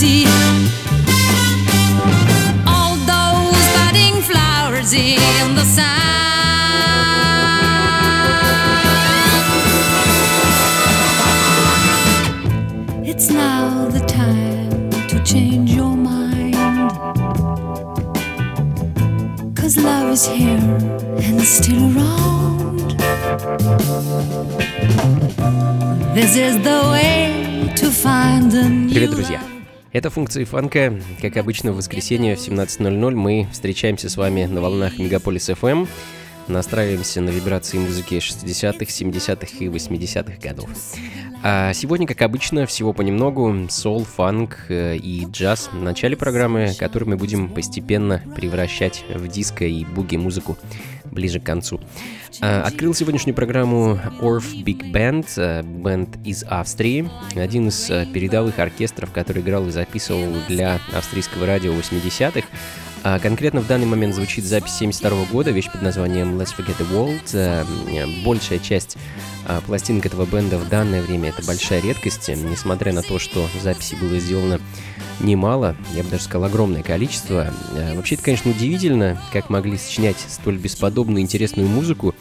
see all those budding flowers in the sun. It's now the time to change your mind. Cause love is here and still around. This is the way to find a new Привет, друзья! Это функции фанка. Как обычно, в воскресенье в 17.00 мы встречаемся с вами на волнах Мегаполис FM. Настраиваемся на вибрации музыки 60-х, 70-х и 80-х годов. А сегодня, как обычно, всего понемногу, сол, фанк э, и джаз в начале программы, который мы будем постепенно превращать в диско и буги-музыку ближе к концу. А, открыл сегодняшнюю программу Orf Big Band, э, бенд из Австрии, один из э, передовых оркестров, который играл и записывал для австрийского радио 80-х. А конкретно в данный момент звучит запись 72 года, вещь под названием Let's Forget the World. Большая часть а пластинок этого бенда в данное время это большая редкость, несмотря на то, что записей было сделано немало, я бы даже сказал огромное количество. А, вообще это, конечно, удивительно, как могли сочинять столь бесподобную интересную музыку,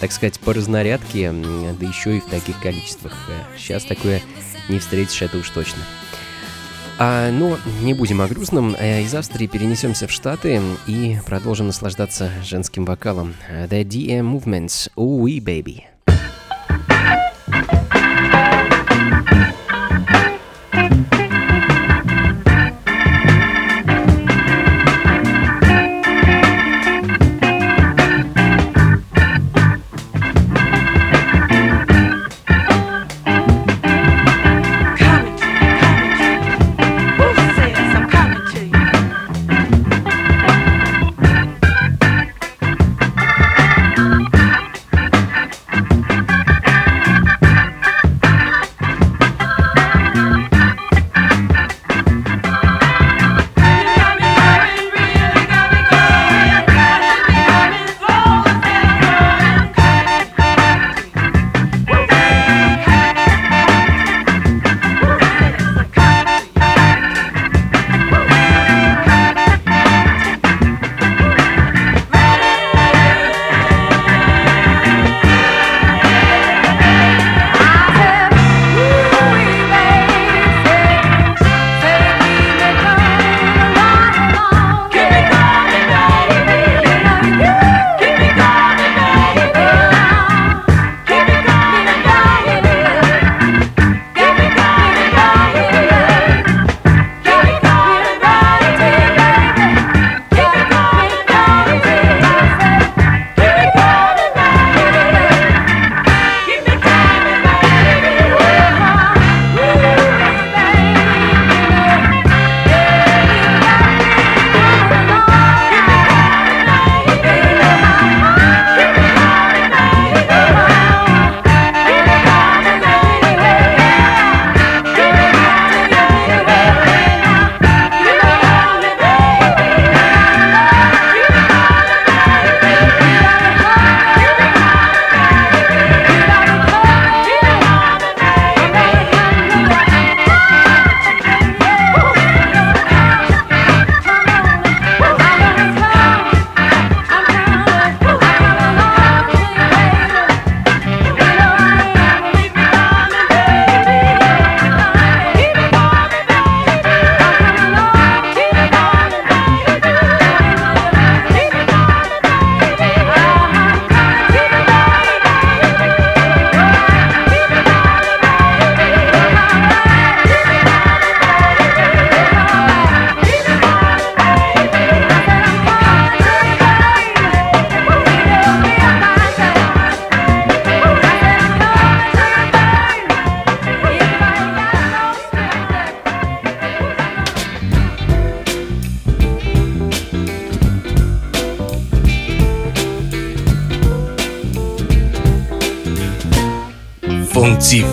так сказать, по разнарядке, да еще и в таких количествах. Сейчас такое не встретишь, это уж точно. А, но не будем о грустном. Из Австрии перенесемся в Штаты и продолжим наслаждаться женским вокалом. The DM Movements, Oh We Baby. функций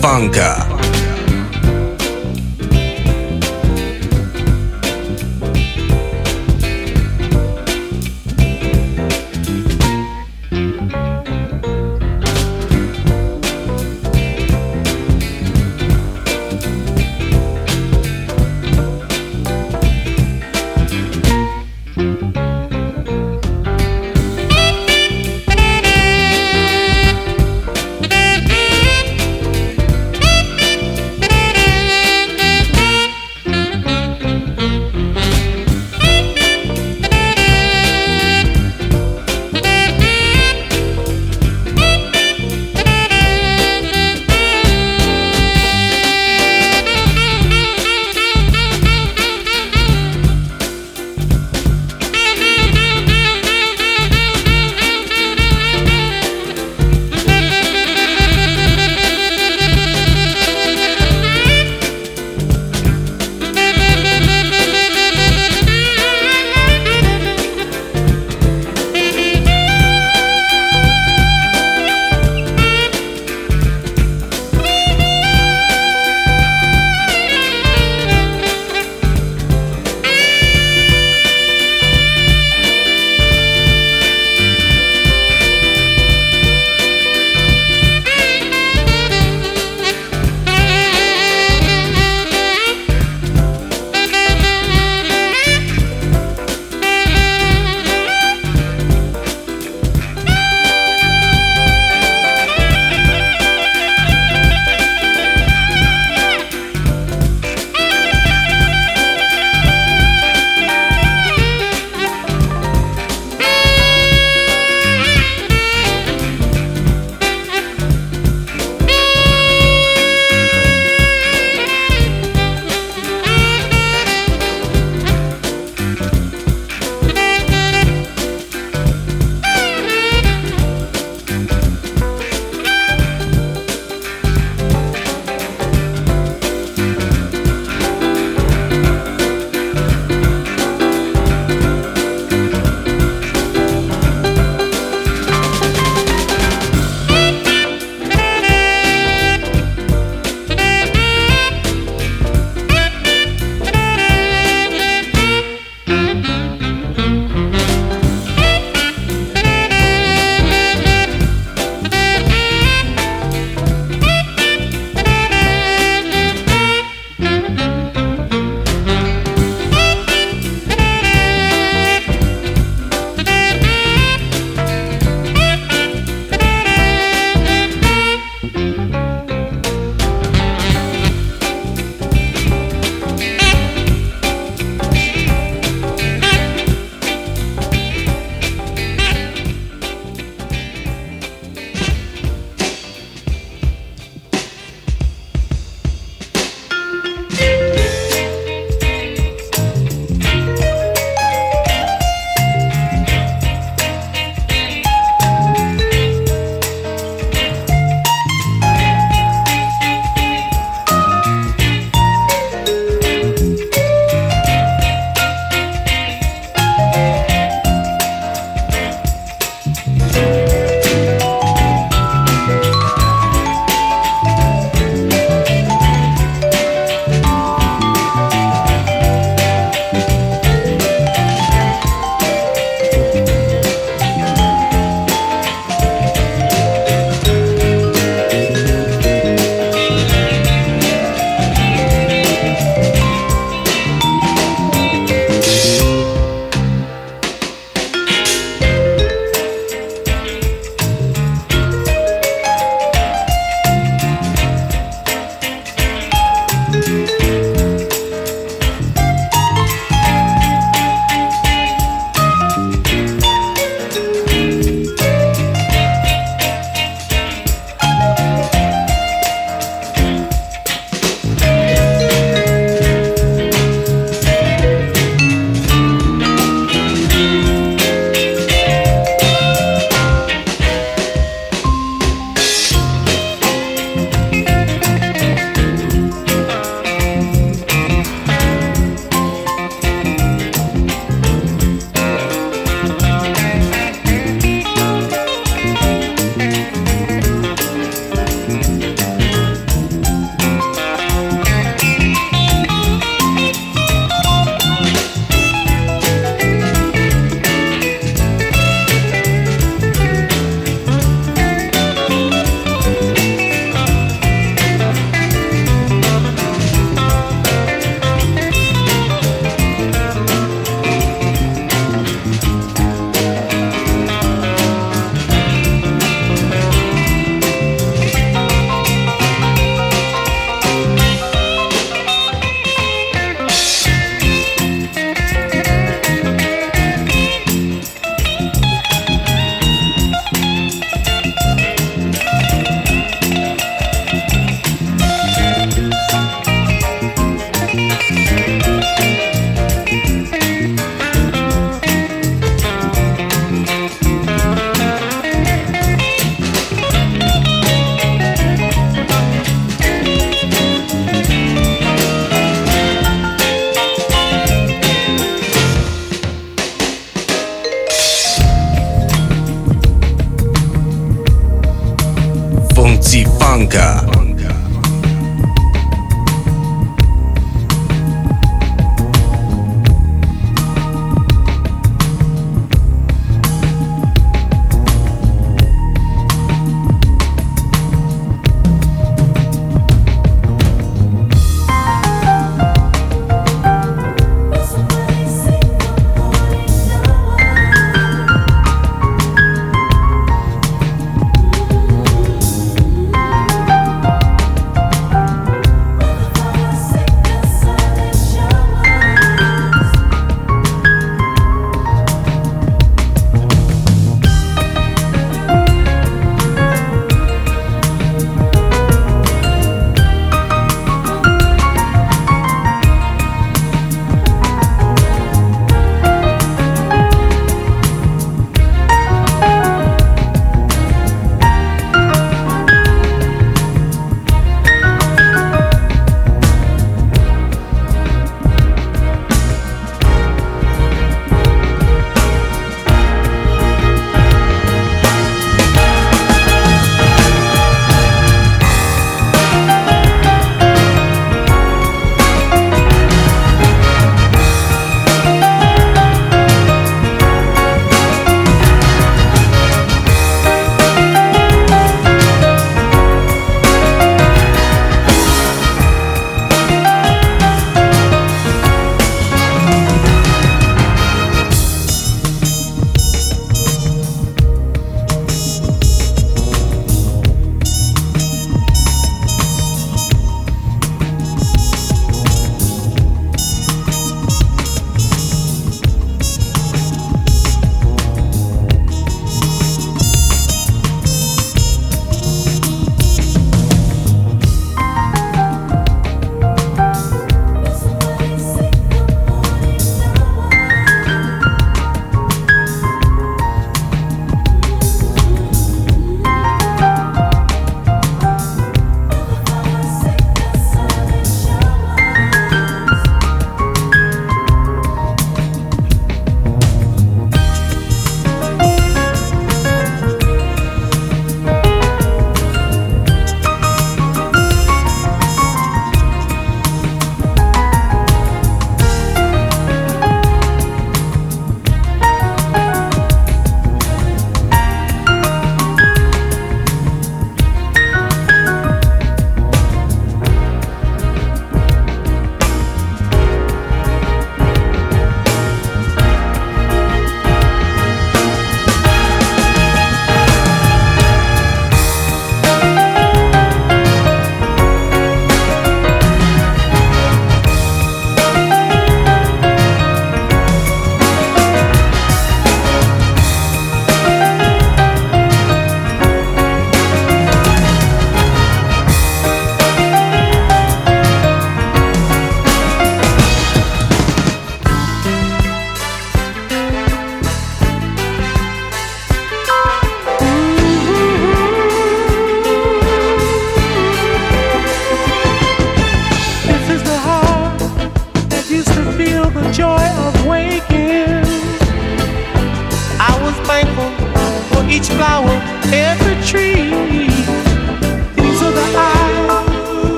фанка.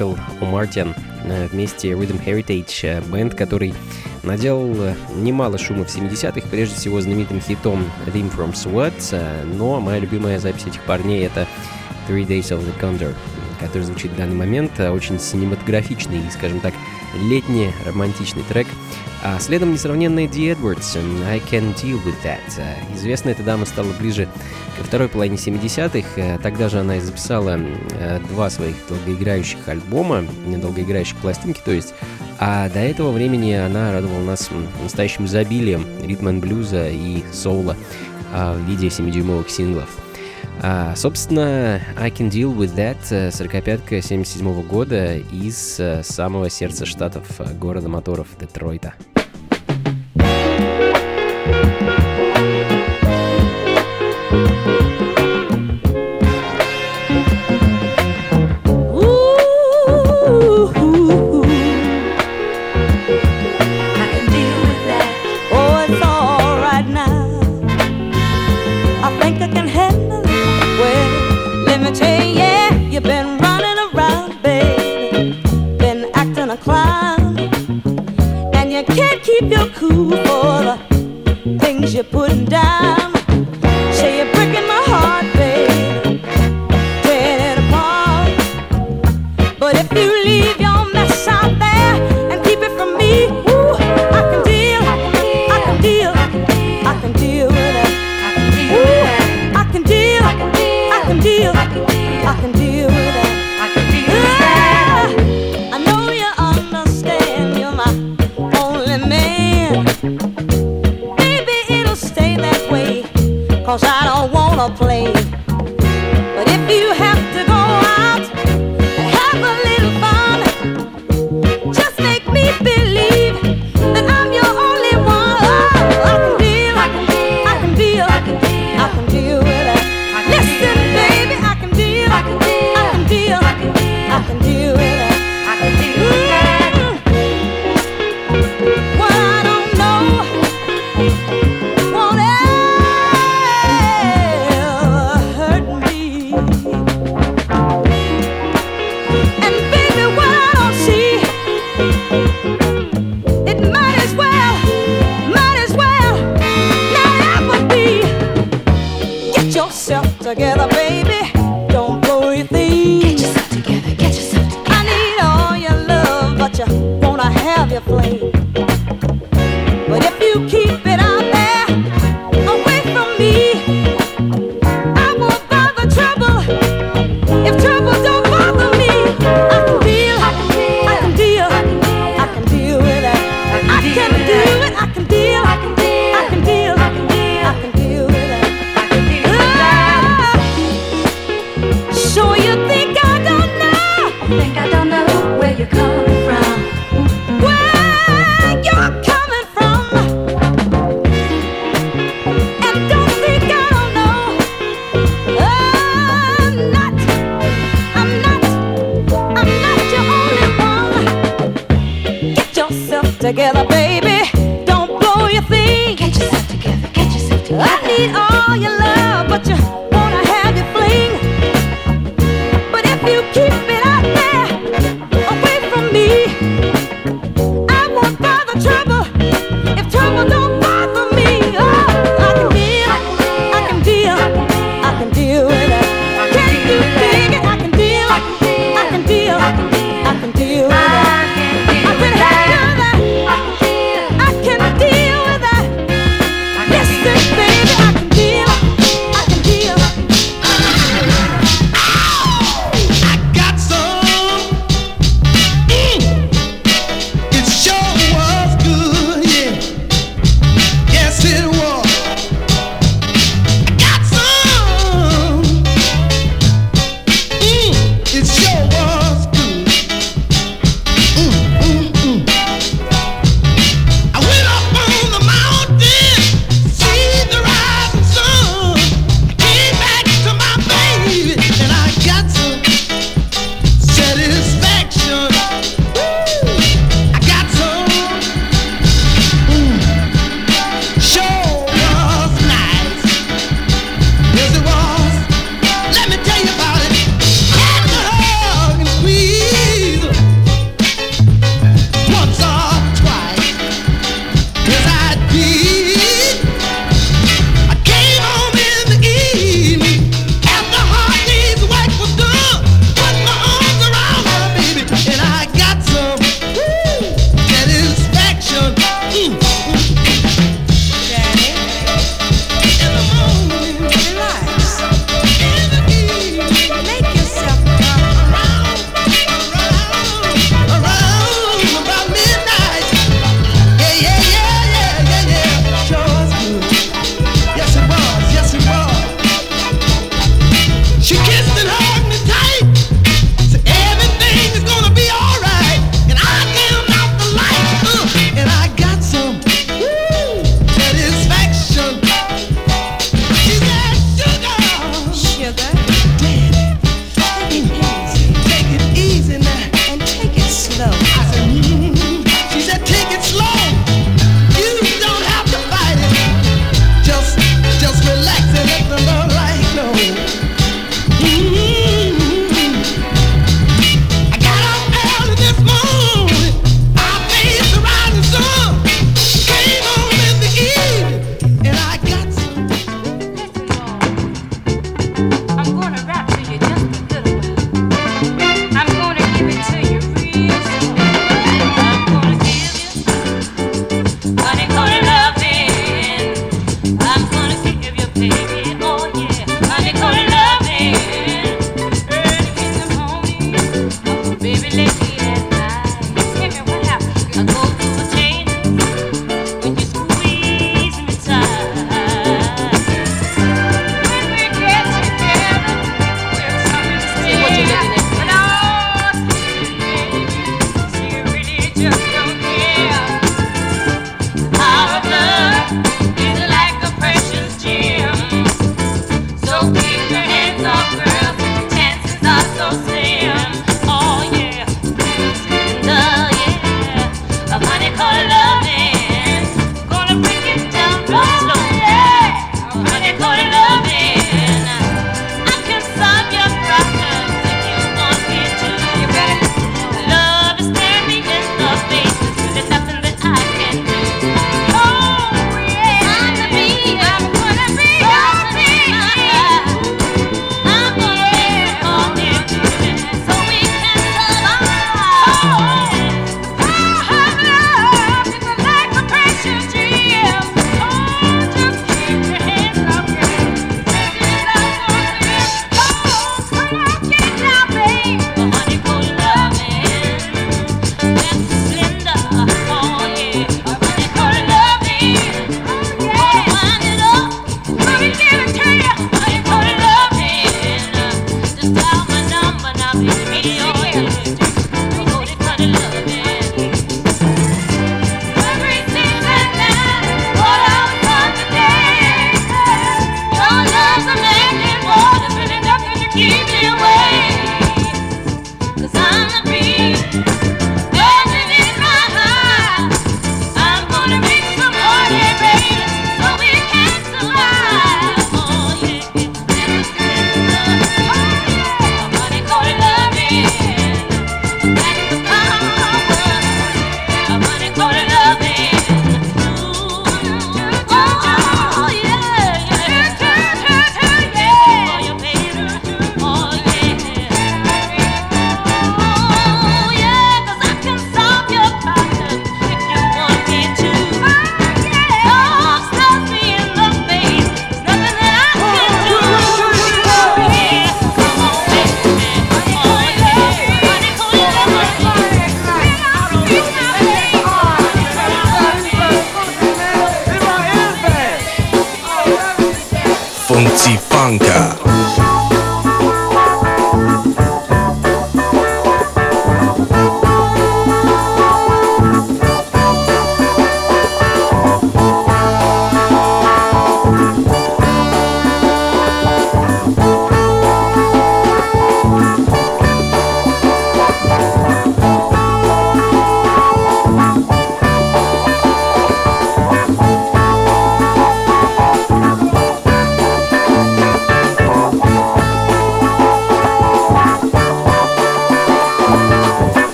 Майкл Мартин э, вместе Rhythm Heritage, э, бенд, который наделал э, немало шума в 70-х, прежде всего знаменитым хитом Theme from Sweat, но моя любимая запись этих парней — это Three Days of the Condor, который звучит в данный момент, очень синематографичный, скажем так, летний романтичный трек. А следом несравненная Ди Эдвардс «I Can Deal With That». Известная эта дама стала ближе ко второй половине 70-х. Тогда же она и записала э, два своих долгоиграющих альбома, долгоиграющих пластинки, то есть. А до этого времени она радовала нас настоящим изобилием ритм-н-блюза и соула а, в виде 7-дюймовых синглов. А, собственно, I Can Deal With That, 45-ка 77 -го года из э, самого сердца штатов, э, города моторов Детройта.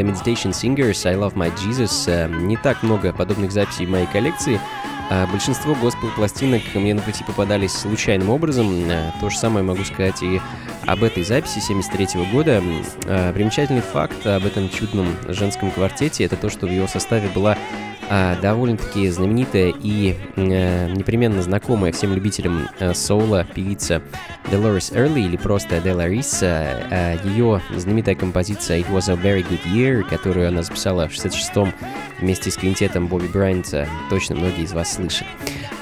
The Meditation Singers, I Love My Jesus. Э, Не так много подобных записей в моей коллекции. А Большинство госпел-пластинок мне на пути попадались случайным образом. Э, То же самое могу сказать и об этой записи 73 года. Э, Примечательный факт об этом чудном женском квартете — это то, что в его составе была довольно-таки знаменитая и э, непременно знакомая всем любителям э, соула певица Dolores Early или просто Risa. Э, ее знаменитая композиция It Was a Very Good Year, которую она записала в 66-м вместе с квинтетом Бобби Брайанта, точно многие из вас слышали.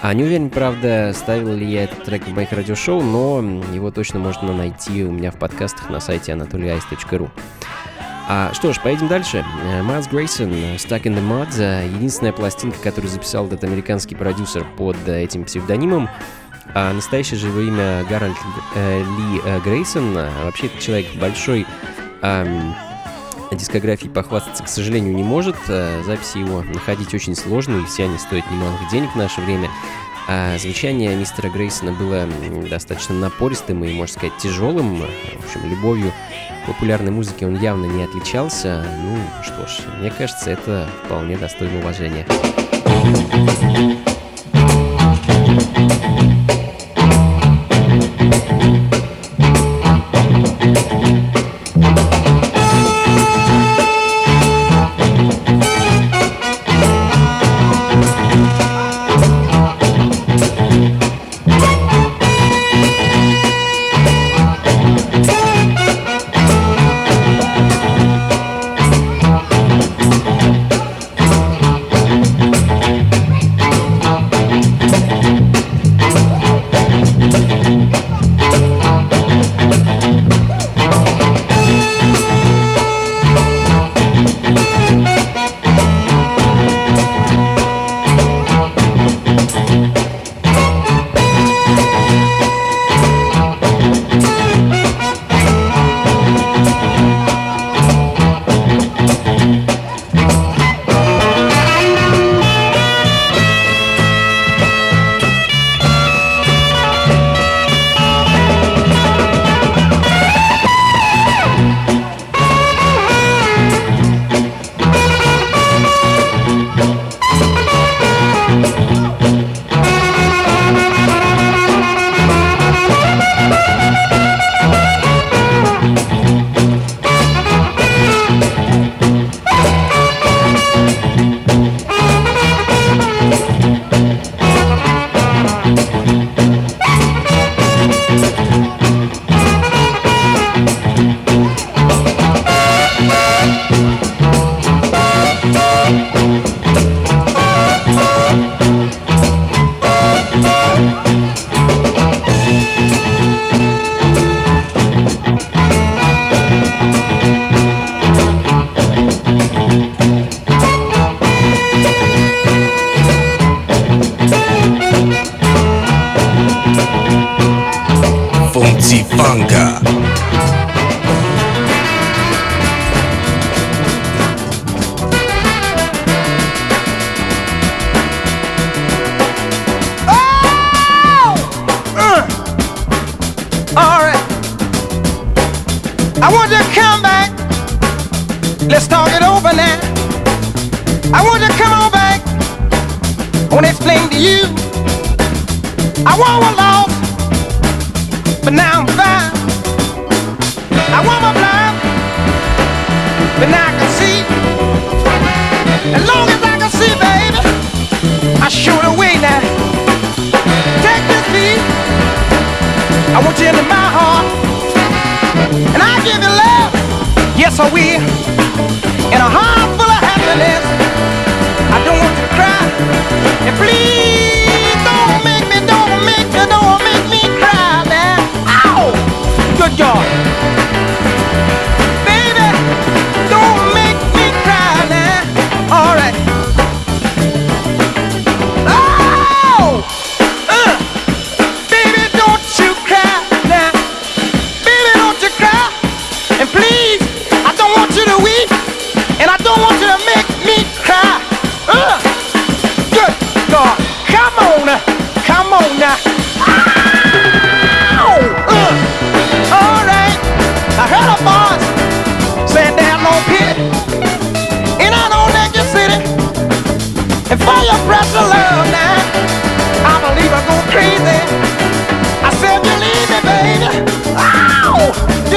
А не уверен, правда, ставил ли я этот трек в моих радиошоу, но его точно можно найти у меня в подкастах на сайте anatolyice.ru. А, что ж, поедем дальше. Э, Майлз Грейсон, э, Stuck in the Mud, э, единственная пластинка, которую записал этот американский продюсер под этим псевдонимом. А настоящее же его имя Гарольд э, Ли э, Грейсон. А Вообще, этот человек большой ам, дискографией похвастаться, к сожалению, не может. Записи его находить очень сложно, и все они стоят немалых денег в наше время. А звучание мистера Грейсона было достаточно напористым и, можно сказать, тяжелым. В общем, любовью к популярной музыке он явно не отличался. Ну, что ж, мне кажется, это вполне достойно уважения. You. I want lost, but now I'm fine. I want my blind, but now I can see. As long as I can see, baby, I show the way now. Take this beat. I want you into my heart, and I give you love. Yes, I will. In a heart full of happiness, I don't want you to cry. And please me, don't make me cry, man. Ow! Good God.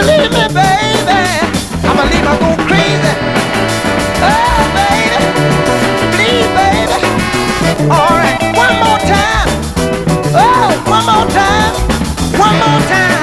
Leave me, baby. I believe I go crazy. Oh, baby. Baby. All right, one more time. Oh, one more time. One more time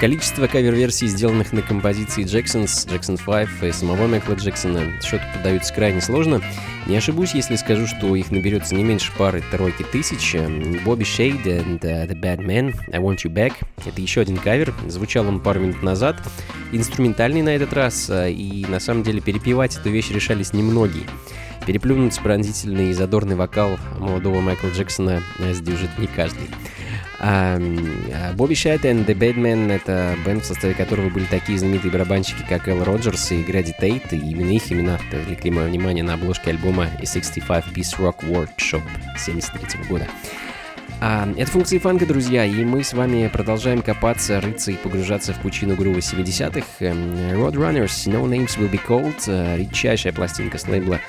Количество кавер-версий, сделанных на композиции Jackson's, Jackson 5 и самого Майкла Джексона, счету поддаются крайне сложно. Не ошибусь, если скажу, что их наберется не меньше пары-тройки тысяч. Bobby Shade and uh, The Bad Man, I Want You Back. Это еще один кавер. Звучал он пару минут назад. Инструментальный на этот раз. э, И на самом деле перепевать эту вещь решались немногие. Переплюнуть пронзительный и задорный вокал молодого Майкла Джексона э, сдюжит не каждый. Бобби Шайт and The Badman — это бенд, в составе которого были такие знаменитые барабанщики, как Эл Роджерс и Гради Тейт, и именно их имена привлекли мое внимание на обложке альбома A 65 Piece Rock Workshop 73 года. А, это функции фанка, друзья, и мы с вами продолжаем копаться, рыться и погружаться в пучину грува 70-х. Эм, Roadrunners, No Names Will Be Called, э, редчайшая пластинка с лейбла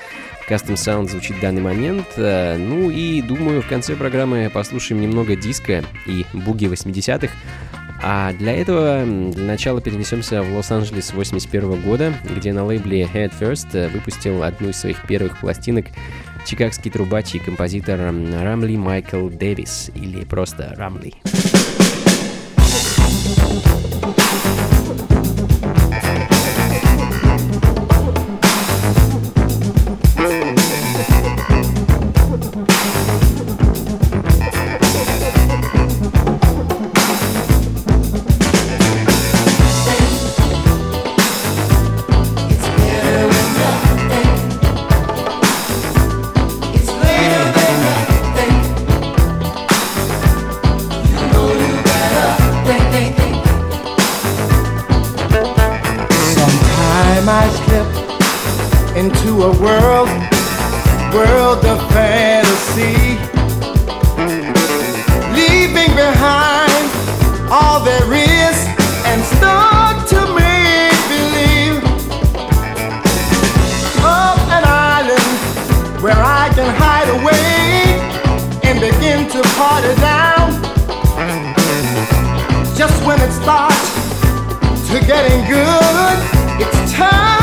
Custom Sound звучит в данный момент. Э, Ну и думаю, в конце программы послушаем немного диска и буги 80-х. А для этого для начала перенесемся в Лос-Анджелес 81 года, где на лейбле Head First выпустил одну из своих первых пластинок чикагский трубач и композитор Рамли Майкл Дэвис, или просто Рамли. World of fantasy, leaving behind all there is and start to make believe of an island where I can hide away and begin to party down. Just when it starts to getting good. It's time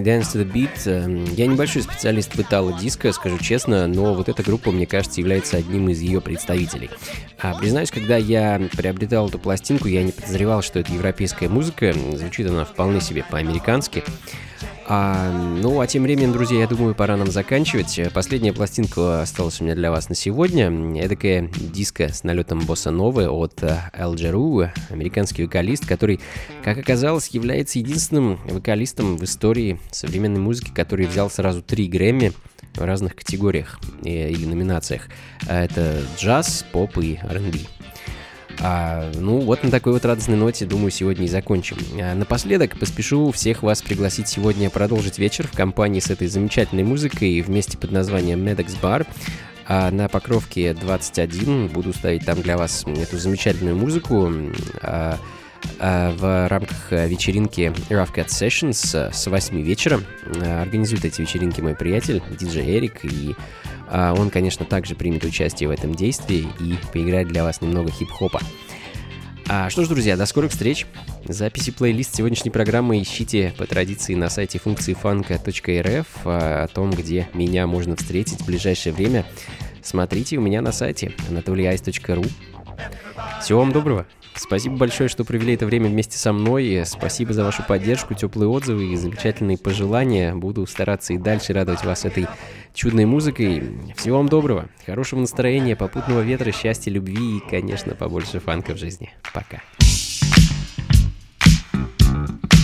Boeing и Dance to the Beat. Эм, Я небольшой специалист в итало-диско, скажу честно, но вот эта группа, мне кажется, является одним из ее представителей. А, признаюсь, когда я приобретал эту пластинку, я не подозревал, что это европейская музыка. Звучит она вполне себе по-американски. А, ну, а тем временем, друзья, я думаю, пора нам заканчивать. Последняя пластинка осталась у меня для вас на сегодня. Эдакая диско с налетом босса новы от э, Эл Джеру, американский вокалист, который, как оказалось, является единственным вокалистом в истории современной музыки, который взял сразу три Грэмми в разных категориях и, или номинациях. А Это джаз, поп и R&B. А, ну, вот на такой вот радостной ноте, думаю, сегодня и закончим. А, напоследок поспешу всех вас пригласить сегодня продолжить вечер в компании с этой замечательной музыкой вместе под названием Medex Bar. А на Покровке 21 буду ставить там для вас эту замечательную музыку. А, а, в рамках вечеринки Rough Cut Sessions с 8 вечера. А, Организует эти вечеринки мой приятель, диджей Эрик, и он, конечно, также примет участие в этом действии и поиграет для вас немного хип-хопа. А, что ж, друзья, до скорых встреч. Записи плейлист сегодняшней программы ищите по традиции на сайте функции фанка.рф а, о том, где меня можно встретить в ближайшее время. Смотрите у меня на сайте anatolyice.ru. Всего вам доброго. Спасибо большое, что провели это время вместе со мной. Спасибо за вашу поддержку, теплые отзывы и замечательные пожелания. Буду стараться и дальше радовать вас этой чудной музыкой. Всего вам доброго, хорошего настроения, попутного ветра, счастья, любви и, конечно, побольше фанка в жизни. Пока. Everybody